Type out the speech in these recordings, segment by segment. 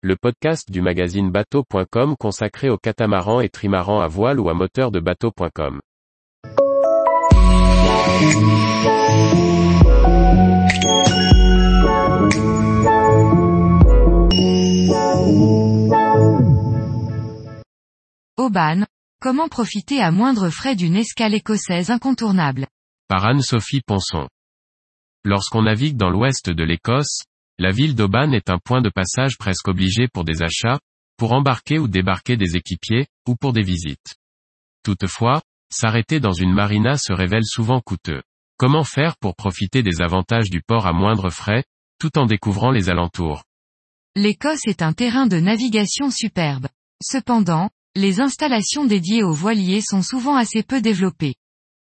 le podcast du magazine bateau.com consacré aux catamarans et trimarans à voile ou à moteur de bateau.com. Aubane, comment profiter à moindre frais d'une escale écossaise incontournable? Par Anne-Sophie Ponson. Lorsqu'on navigue dans l'ouest de l'Écosse, la ville d'Aubane est un point de passage presque obligé pour des achats, pour embarquer ou débarquer des équipiers, ou pour des visites. Toutefois, s'arrêter dans une marina se révèle souvent coûteux. Comment faire pour profiter des avantages du port à moindre frais, tout en découvrant les alentours? L'Écosse est un terrain de navigation superbe. Cependant, les installations dédiées aux voiliers sont souvent assez peu développées.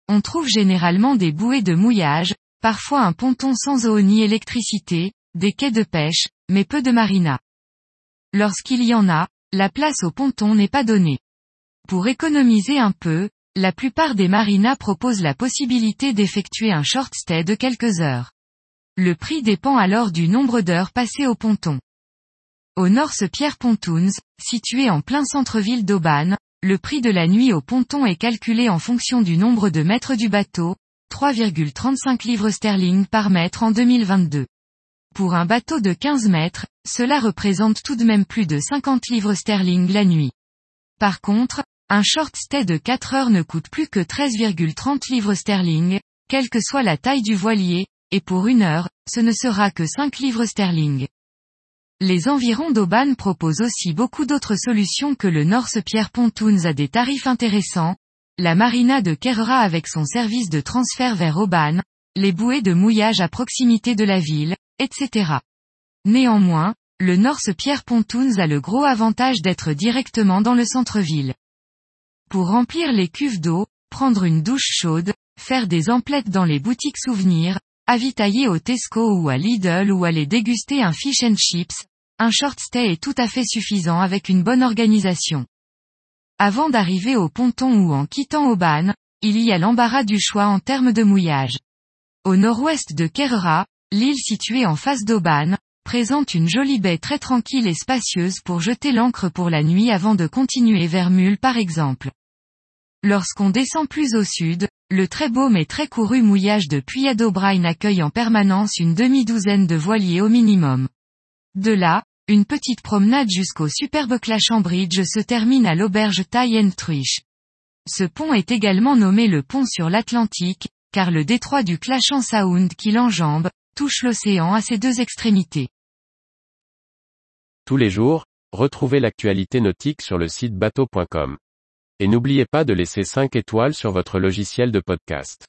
On trouve généralement des bouées de mouillage, parfois un ponton sans eau ni électricité, des quais de pêche, mais peu de marinas. Lorsqu'il y en a, la place au ponton n'est pas donnée. Pour économiser un peu, la plupart des marinas proposent la possibilité d'effectuer un short stay de quelques heures. Le prix dépend alors du nombre d'heures passées au ponton. Au North Pierre Pontoons, situé en plein centre-ville d'Aubagne, le prix de la nuit au ponton est calculé en fonction du nombre de mètres du bateau, 3,35 livres sterling par mètre en 2022. Pour un bateau de 15 mètres, cela représente tout de même plus de 50 livres sterling la nuit. Par contre, un short stay de 4 heures ne coûte plus que 13,30 livres sterling, quelle que soit la taille du voilier, et pour une heure, ce ne sera que 5 livres sterling. Les environs d'Aubagne proposent aussi beaucoup d'autres solutions que le North Pierre Pontoons à des tarifs intéressants, la marina de Kerra avec son service de transfert vers Aubagne, les bouées de mouillage à proximité de la ville, etc. Néanmoins, le North Pierre Pontoons a le gros avantage d'être directement dans le centre-ville. Pour remplir les cuves d'eau, prendre une douche chaude, faire des emplettes dans les boutiques souvenirs, avitailler au Tesco ou à Lidl ou aller déguster un fish and chips, un short stay est tout à fait suffisant avec une bonne organisation. Avant d'arriver au ponton ou en quittant Aubagne, il y a l'embarras du choix en termes de mouillage. Au nord-ouest de Kerra, l'île située en face d'Aubagne, présente une jolie baie très tranquille et spacieuse pour jeter l'ancre pour la nuit avant de continuer vers Mule par exemple. Lorsqu'on descend plus au sud, le très beau mais très couru mouillage de O'Brien accueille en permanence une demi-douzaine de voiliers au minimum. De là, une petite promenade jusqu'au superbe Clasham Bridge se termine à l'auberge Tie and. Ce pont est également nommé le pont sur l'Atlantique, car le détroit du Clasham Sound qui l'enjambe, touche l'océan à ses deux extrémités. Tous les jours, retrouvez l'actualité nautique sur le site bateau.com. Et n'oubliez pas de laisser 5 étoiles sur votre logiciel de podcast.